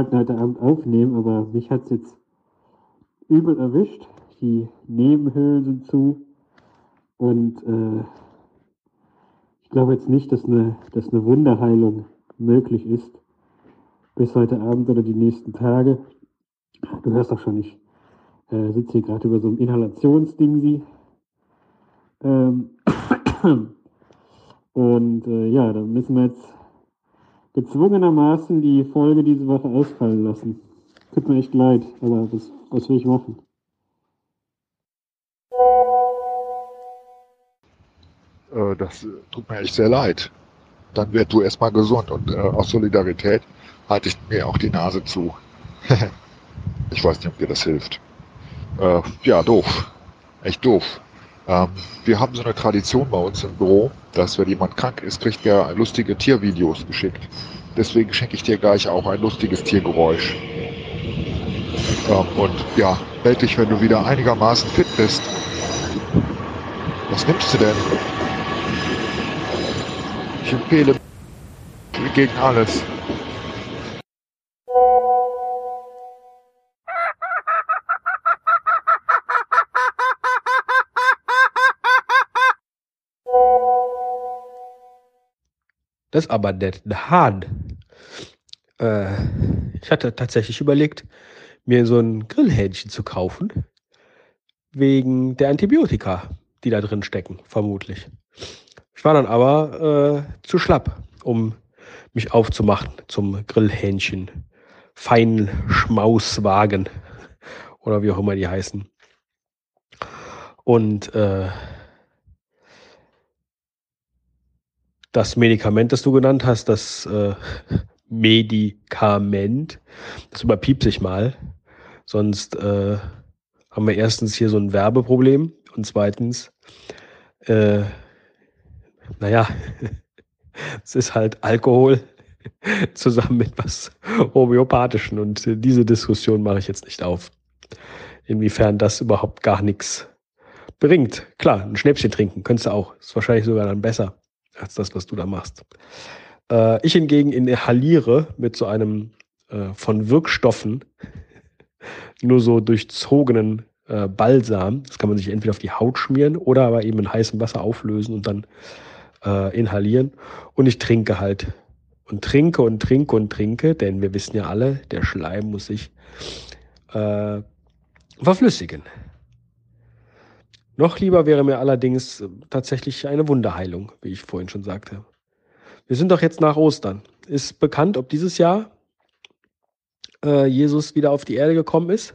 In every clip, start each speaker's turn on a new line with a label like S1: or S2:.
S1: wollten heute Abend aufnehmen, aber mich hat es jetzt übel erwischt. Die Nebenhöhlen sind zu. Und äh, ich glaube jetzt nicht, dass eine, dass eine Wunderheilung möglich ist. Bis heute Abend oder die nächsten Tage. Du hörst doch schon, ich äh, sitze hier gerade über so einem Inhalationsding sie. Ähm, und äh, ja, da müssen wir jetzt gezwungenermaßen die Folge diese Woche ausfallen lassen. Tut mir echt leid, aber was, was will ich machen?
S2: Äh, das tut mir echt sehr leid. Dann werd du erstmal gesund und äh, aus Solidarität halte ich mir auch die Nase zu. ich weiß nicht, ob dir das hilft. Äh, ja, doof. Echt doof. Ähm, wir haben so eine Tradition bei uns im Büro, dass wenn jemand krank ist, kriegt er lustige Tiervideos geschickt. Deswegen schenke ich dir gleich auch ein lustiges Tiergeräusch. Ähm, und ja, melde dich, wenn du wieder einigermaßen fit bist. Was nimmst du denn? Ich empfehle gegen alles.
S3: Das ist aber der, der Hahn. Äh, ich hatte tatsächlich überlegt, mir so ein Grillhähnchen zu kaufen. Wegen der Antibiotika, die da drin stecken, vermutlich. Ich war dann aber äh, zu schlapp, um mich aufzumachen zum Grillhähnchen. Feinschmauswagen oder wie auch immer die heißen. Und äh, das Medikament, das du genannt hast, das äh, Medikament, das überpiepse ich mal. Sonst äh, haben wir erstens hier so ein Werbeproblem und zweitens, äh, naja, es ist halt Alkohol zusammen mit was Homöopathischen und diese Diskussion mache ich jetzt nicht auf. Inwiefern das überhaupt gar nichts bringt. Klar, ein Schnäpschen trinken könntest du auch. Ist wahrscheinlich sogar dann besser als das, was du da machst. Äh, ich hingegen inhaliere mit so einem äh, von Wirkstoffen nur so durchzogenen äh, Balsam. Das kann man sich entweder auf die Haut schmieren oder aber eben in heißem Wasser auflösen und dann äh, inhalieren. Und ich trinke halt und trinke und trinke und trinke, denn wir wissen ja alle, der Schleim muss sich äh, verflüssigen. Noch lieber wäre mir allerdings äh, tatsächlich eine Wunderheilung, wie ich vorhin schon sagte. Wir sind doch jetzt nach Ostern. Ist bekannt, ob dieses Jahr äh, Jesus wieder auf die Erde gekommen ist?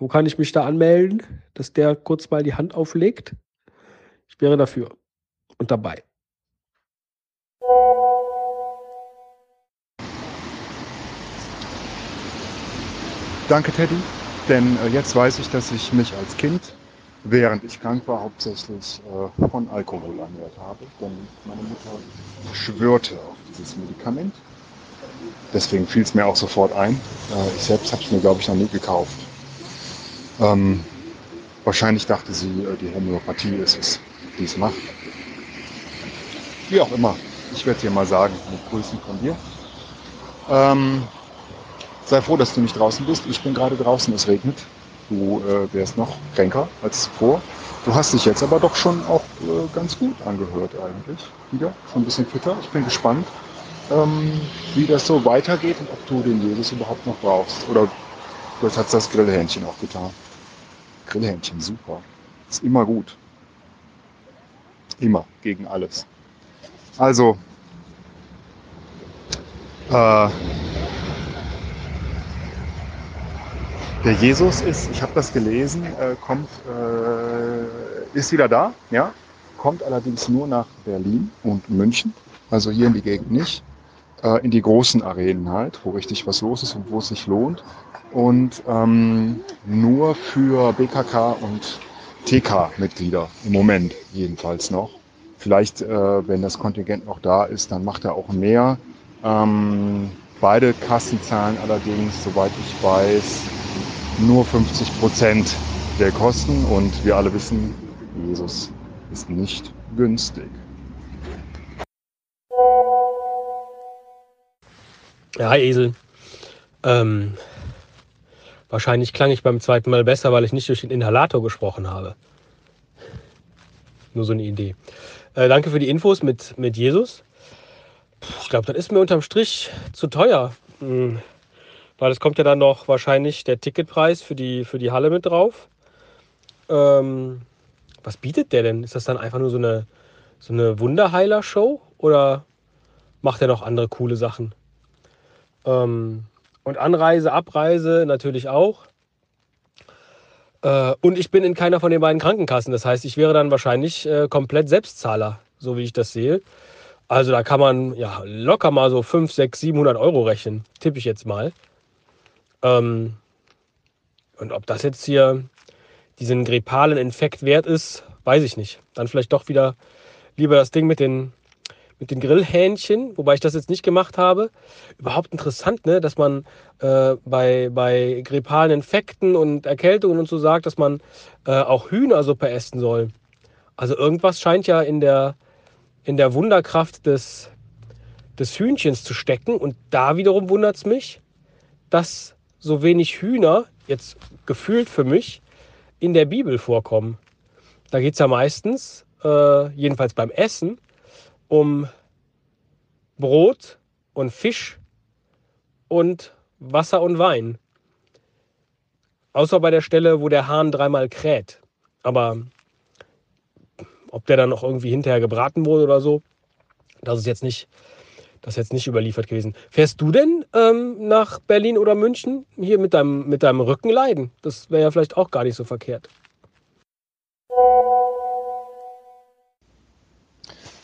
S3: Wo kann ich mich da anmelden, dass der kurz mal die Hand auflegt? Ich wäre dafür und dabei.
S2: Danke, Teddy. Denn äh, jetzt weiß ich, dass ich mich als Kind, während ich krank war, hauptsächlich äh, von Alkohol ernährt habe. Denn meine Mutter schwörte auf dieses Medikament. Deswegen fiel es mir auch sofort ein. Äh, ich selbst habe es mir, glaube ich, noch nie gekauft. Ähm, wahrscheinlich dachte sie, äh, die Homöopathie ist es, die es macht. Wie auch immer. Ich werde dir mal sagen, mit Grüßen von dir. Ähm, sei froh, dass du nicht draußen bist. Ich bin gerade draußen, es regnet. Du äh, wärst noch kränker als zuvor. Du hast dich jetzt aber doch schon auch äh, ganz gut angehört eigentlich. Wieder, schon ein bisschen fitter. Ich bin gespannt, ähm, wie das so weitergeht und ob du den Jesus überhaupt noch brauchst. Oder vielleicht hat das Grillhähnchen auch getan. Grillhähnchen, super. Ist immer gut. Immer, gegen alles. Also, äh, Der Jesus ist, ich habe das gelesen, äh, kommt, äh, ist wieder da, ja, kommt allerdings nur nach Berlin und München, also hier in die Gegend nicht, äh, in die großen Arenen halt, wo richtig was los ist und wo es sich lohnt. Und ähm, nur für BKK und TK-Mitglieder im Moment jedenfalls noch. Vielleicht, äh, wenn das Kontingent noch da ist, dann macht er auch mehr. Ähm, beide Kassen zahlen allerdings, soweit ich weiß, nur 50 Prozent der Kosten und wir alle wissen, Jesus ist nicht günstig.
S3: Ja, Esel. Ähm, wahrscheinlich klang ich beim zweiten Mal besser, weil ich nicht durch den Inhalator gesprochen habe. Nur so eine Idee. Äh, danke für die Infos mit, mit Jesus. Ich glaube, das ist mir unterm Strich zu teuer. Hm. Weil es kommt ja dann noch wahrscheinlich der Ticketpreis für die, für die Halle mit drauf. Ähm, was bietet der denn? Ist das dann einfach nur so eine, so eine Wunderheiler-Show? Oder macht er noch andere coole Sachen? Ähm, und Anreise, Abreise natürlich auch. Äh, und ich bin in keiner von den beiden Krankenkassen. Das heißt, ich wäre dann wahrscheinlich äh, komplett Selbstzahler, so wie ich das sehe. Also da kann man ja locker mal so 5, 6, 700 Euro rechnen, tippe ich jetzt mal. Ähm, und ob das jetzt hier diesen grippalen Infekt wert ist, weiß ich nicht. Dann vielleicht doch wieder lieber das Ding mit den mit den Grillhähnchen, wobei ich das jetzt nicht gemacht habe. Überhaupt interessant, ne, dass man äh, bei, bei grippalen Infekten und Erkältungen und so sagt, dass man äh, auch Hühnersuppe essen soll. Also irgendwas scheint ja in der, in der Wunderkraft des, des Hühnchens zu stecken. Und da wiederum wundert es mich, dass so wenig Hühner, jetzt gefühlt für mich, in der Bibel vorkommen. Da geht es ja meistens, äh, jedenfalls beim Essen, um Brot und Fisch und Wasser und Wein. Außer bei der Stelle, wo der Hahn dreimal kräht. Aber ob der dann noch irgendwie hinterher gebraten wurde oder so, das ist jetzt nicht, das ist jetzt nicht überliefert gewesen. Fährst du denn ähm, nach Berlin oder München hier mit deinem, mit deinem Rücken leiden? Das wäre ja vielleicht auch gar nicht so verkehrt.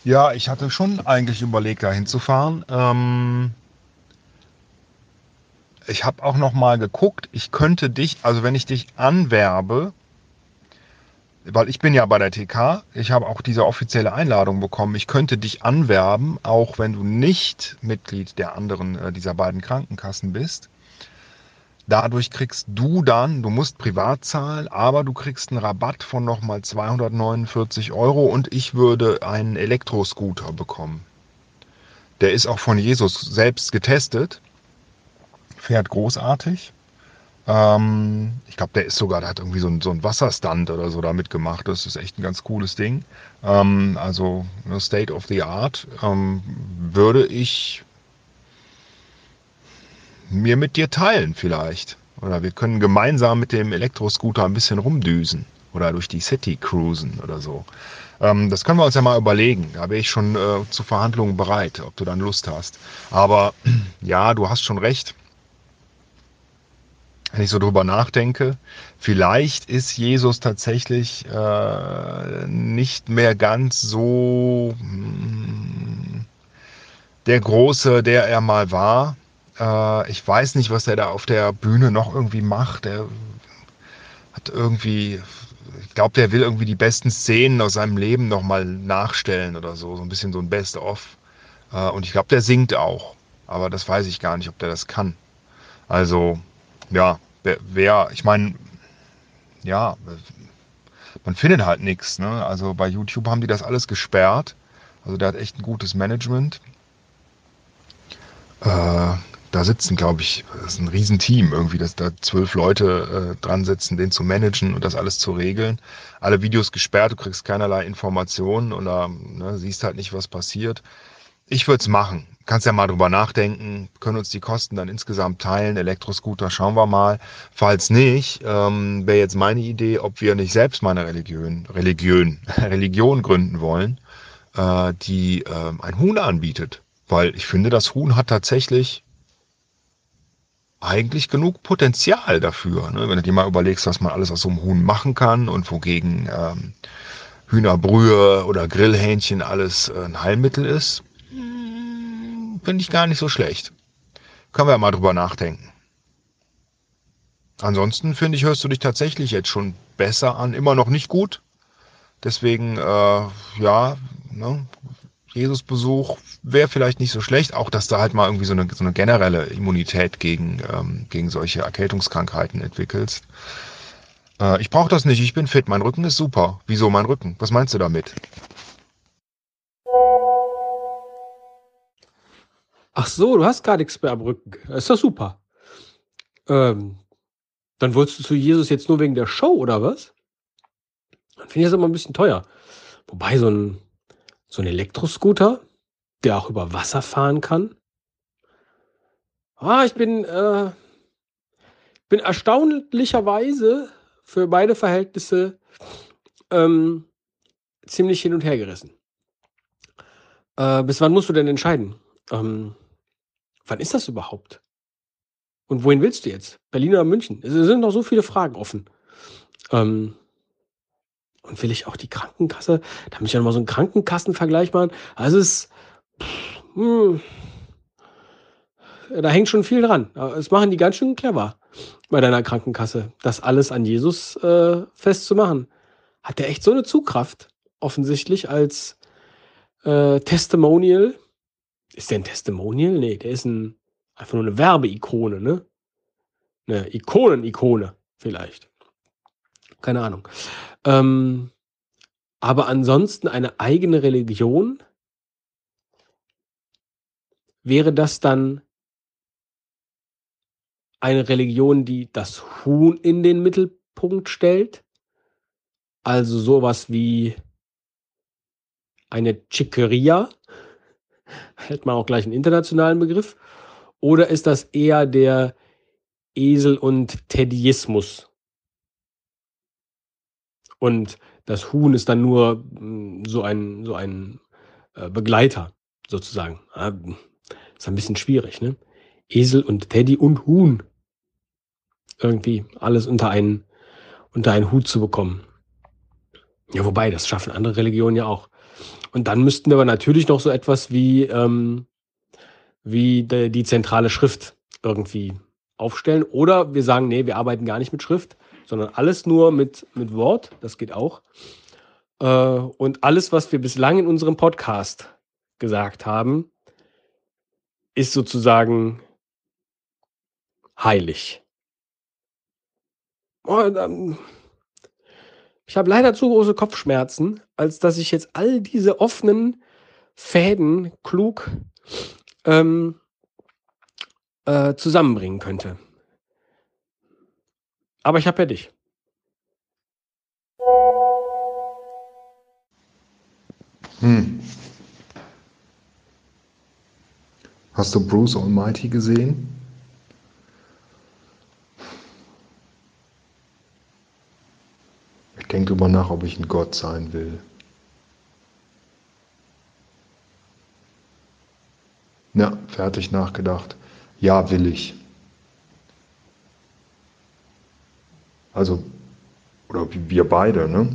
S2: Ja, ich hatte schon eigentlich überlegt, da hinzufahren. Ähm, ich habe auch noch mal geguckt, ich könnte dich, also wenn ich dich anwerbe, weil ich bin ja bei der TK, ich habe auch diese offizielle Einladung bekommen, ich könnte dich anwerben, auch wenn du nicht Mitglied der anderen äh, dieser beiden Krankenkassen bist. Dadurch kriegst du dann, du musst privat zahlen, aber du kriegst einen Rabatt von nochmal 249 Euro und ich würde einen Elektroscooter bekommen. Der ist auch von Jesus selbst getestet, fährt großartig. Ähm, ich glaube, der ist sogar, der hat irgendwie so ein, so Wasserstand oder so damit gemacht. Das ist echt ein ganz cooles Ding. Ähm, also State of the Art ähm, würde ich mir mit dir teilen vielleicht. Oder wir können gemeinsam mit dem Elektroscooter ein bisschen rumdüsen oder durch die City cruisen oder so. Ähm, das können wir uns ja mal überlegen. Da wäre ich schon äh, zu Verhandlungen bereit, ob du dann Lust hast. Aber ja, du hast schon recht. Wenn ich so drüber nachdenke, vielleicht ist Jesus tatsächlich äh, nicht mehr ganz so mh, hm, der Große, der er mal war äh, ich weiß nicht, was er da auf der Bühne noch irgendwie macht. Er hat irgendwie, ich glaube, der will irgendwie die besten Szenen aus seinem Leben nochmal nachstellen oder so. So ein bisschen so ein Best-of. Äh, und ich glaube, der singt auch. Aber das weiß ich gar nicht, ob der das kann. Also, ja, wer, wer ich meine, ja, man findet halt nichts. Ne? Also bei YouTube haben die das alles gesperrt. Also der hat echt ein gutes Management. Äh, da sitzen, glaube ich, das ist ein Riesenteam irgendwie, dass da zwölf Leute äh, dran sitzen, den zu managen und das alles zu regeln. Alle Videos gesperrt, du kriegst keinerlei Informationen oder ne, siehst halt nicht, was passiert. Ich würde es machen. Kannst ja mal drüber nachdenken, können uns die Kosten dann insgesamt teilen. Elektroscooter schauen wir mal. Falls nicht, ähm, wäre jetzt meine Idee, ob wir nicht selbst mal eine Religion, Religion, Religion gründen wollen, äh, die äh, ein Huhn anbietet. Weil ich finde, das Huhn hat tatsächlich eigentlich genug Potenzial dafür. Ne? Wenn du dir mal überlegst, was man alles aus so einem Huhn machen kann und wogegen ähm, Hühnerbrühe oder Grillhähnchen alles äh, ein Heilmittel ist, finde ich gar nicht so schlecht. Können wir ja mal drüber nachdenken. Ansonsten finde ich, hörst du dich tatsächlich jetzt schon besser an. Immer noch nicht gut. Deswegen, äh, ja, ne, Jesus-Besuch wäre vielleicht nicht so schlecht, auch dass da halt mal irgendwie so eine, so eine generelle Immunität gegen, ähm, gegen solche Erkältungskrankheiten entwickelst. Äh, ich brauche das nicht, ich bin fit, mein Rücken ist super. Wieso mein Rücken? Was meinst du damit?
S3: Ach so, du hast gar nichts mehr am Rücken. Ist doch super. Ähm, dann wolltest du zu Jesus jetzt nur wegen der Show oder was? Dann finde ich das immer ein bisschen teuer. Wobei so ein, so ein Elektroscooter, der auch über Wasser fahren kann. Ah, ich bin, äh, bin erstaunlicherweise für beide Verhältnisse ähm, ziemlich hin und her gerissen. Äh, bis wann musst du denn entscheiden? Ähm, wann ist das überhaupt? Und wohin willst du jetzt? Berlin oder München? Es sind noch so viele Fragen offen. Ähm, und will ich auch die Krankenkasse? Da muss ich ja nochmal so einen Krankenkassenvergleich machen. Also es pff, hm, da hängt schon viel dran. Das machen die ganz schön clever bei deiner Krankenkasse, das alles an Jesus äh, festzumachen. Hat der echt so eine Zugkraft, offensichtlich, als äh, Testimonial? Ist der ein Testimonial? Nee, der ist ein, einfach nur eine Werbeikone, ne? Eine Ikonenikone, vielleicht. Keine Ahnung. Ähm, aber ansonsten eine eigene Religion, wäre das dann eine Religion, die das Huhn in den Mittelpunkt stellt? Also sowas wie eine Chiqueria, hält man auch gleich einen internationalen Begriff, oder ist das eher der Esel- und Teddyismus? Und das Huhn ist dann nur hm, so ein, so ein äh, Begleiter, sozusagen. Ah, ist ein bisschen schwierig, ne? Esel und Teddy und Huhn. Irgendwie alles unter einen, unter einen Hut zu bekommen. Ja, wobei, das schaffen andere Religionen ja auch. Und dann müssten wir aber natürlich noch so etwas wie, ähm, wie de, die zentrale Schrift irgendwie aufstellen. Oder wir sagen, nee, wir arbeiten gar nicht mit Schrift, sondern alles nur mit, mit Wort. Das geht auch. Äh, und alles, was wir bislang in unserem Podcast gesagt haben, ist sozusagen heilig. Oh, ähm, ich habe leider zu große Kopfschmerzen, als dass ich jetzt all diese offenen Fäden klug ähm, äh, zusammenbringen könnte. Aber ich habe ja dich.
S2: Hm. Hast du Bruce Almighty gesehen? Ich denke darüber nach, ob ich ein Gott sein will. Ja, fertig nachgedacht. Ja, will ich. Also, oder wir beide, ne?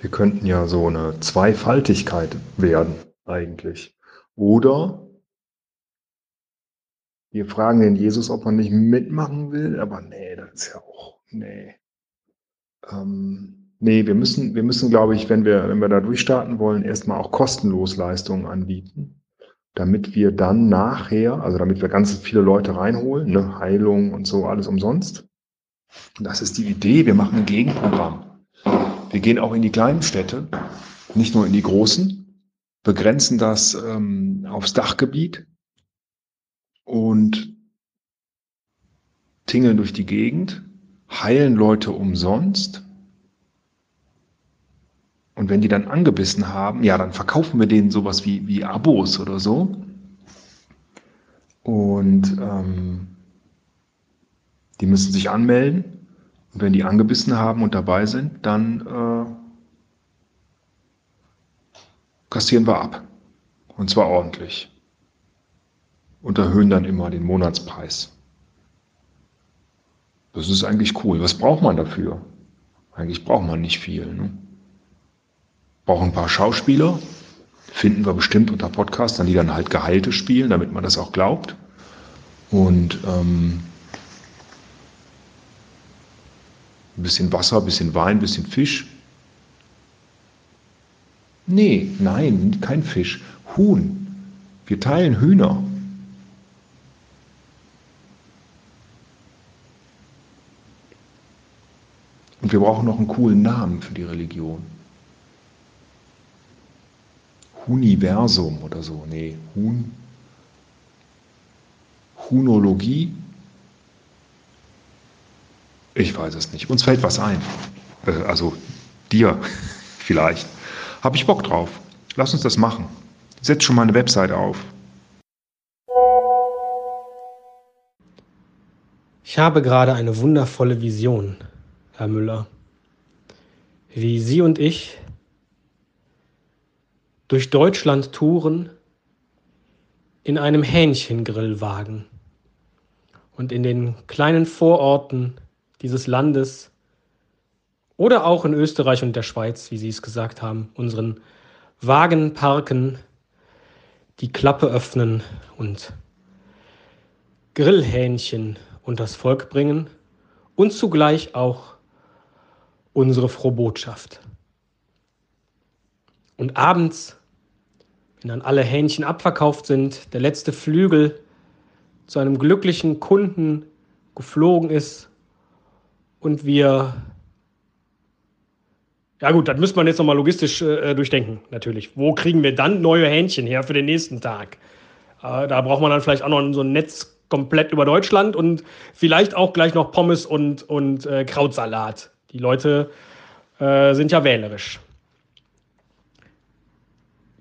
S2: Wir könnten ja so eine Zweifaltigkeit werden, eigentlich. Oder wir fragen den Jesus, ob er nicht mitmachen will, aber nee, das ist ja auch, nee. Ähm, nee, wir müssen, wir müssen, glaube ich, wenn wir, wenn wir da durchstarten wollen, erstmal auch kostenlos Leistungen anbieten, damit wir dann nachher, also damit wir ganz viele Leute reinholen, ne, Heilung und so, alles umsonst. Das ist die Idee, wir machen ein Gegenprogramm. Wir gehen auch in die kleinen Städte, nicht nur in die großen, begrenzen das ähm, aufs Dachgebiet und tingeln durch die Gegend heilen Leute umsonst. Und wenn die dann angebissen haben, ja, dann verkaufen wir denen sowas wie, wie Abos oder so. Und ähm, die müssen sich anmelden. Und wenn die angebissen haben und dabei sind, dann äh, kassieren wir ab. Und zwar ordentlich. Und erhöhen dann immer den Monatspreis. Das ist eigentlich cool. Was braucht man dafür? Eigentlich braucht man nicht viel. Ne? Brauchen ein paar Schauspieler. Finden wir bestimmt unter Podcastern, die dann halt Geheilte spielen, damit man das auch glaubt. Und ähm, ein bisschen Wasser, ein bisschen Wein, ein bisschen Fisch. Nee, nein, kein Fisch. Huhn. Wir teilen Hühner. Und wir brauchen noch einen coolen Namen für die Religion. Universum oder so. Nee, Hun. Hunologie? Ich weiß es nicht. Uns fällt was ein. Äh, also dir vielleicht. Habe ich Bock drauf. Lass uns das machen. Setz schon mal eine Website auf.
S3: Ich habe gerade eine wundervolle Vision, Herr Müller. Wie Sie und ich durch Deutschland touren in einem Hähnchengrillwagen und in den kleinen Vororten dieses Landes oder auch in Österreich und der Schweiz, wie Sie es gesagt haben, unseren Wagen parken, die Klappe öffnen und Grillhähnchen und das Volk bringen und zugleich auch unsere frohe Botschaft. Und abends, wenn dann alle Hähnchen abverkauft sind, der letzte Flügel zu einem glücklichen Kunden geflogen ist und wir ja gut, das müsste man jetzt nochmal logistisch äh, durchdenken, natürlich. Wo kriegen wir dann neue Hähnchen her für den nächsten Tag? Äh, da braucht man dann vielleicht auch noch so ein Netz komplett über Deutschland und vielleicht auch gleich noch Pommes und, und äh, Krautsalat. Die Leute äh, sind ja wählerisch.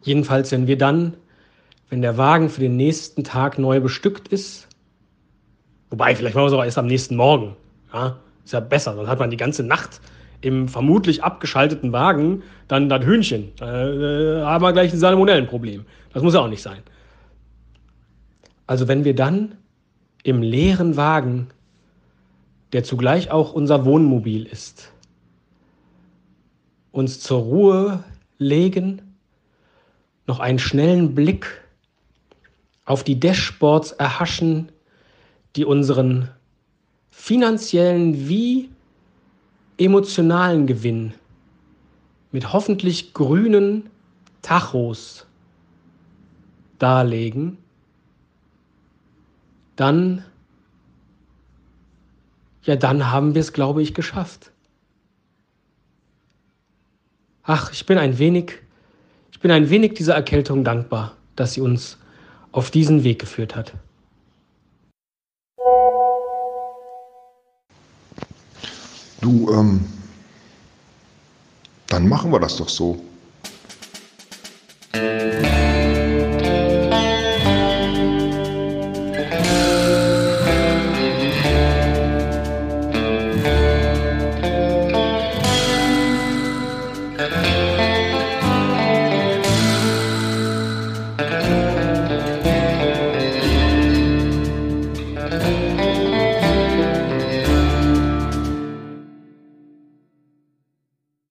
S3: Jedenfalls, wenn wir dann, wenn der Wagen für den nächsten Tag neu bestückt ist, wobei, vielleicht machen wir es auch erst am nächsten Morgen. Ja, ist ja besser, sonst hat man die ganze Nacht im vermutlich abgeschalteten Wagen dann das Hühnchen. Äh, haben wir gleich ein Salmonellenproblem. Das muss ja auch nicht sein. Also wenn wir dann im leeren Wagen, der zugleich auch unser Wohnmobil ist, uns zur Ruhe legen, noch einen schnellen Blick auf die Dashboards erhaschen, die unseren finanziellen wie emotionalen Gewinn mit hoffentlich grünen Tachos darlegen, dann, ja, dann haben wir es, glaube ich, geschafft. Ach, ich bin ein wenig, ich bin ein wenig dieser Erkältung dankbar, dass sie uns auf diesen Weg geführt hat.
S2: Du, ähm, dann machen wir das doch so.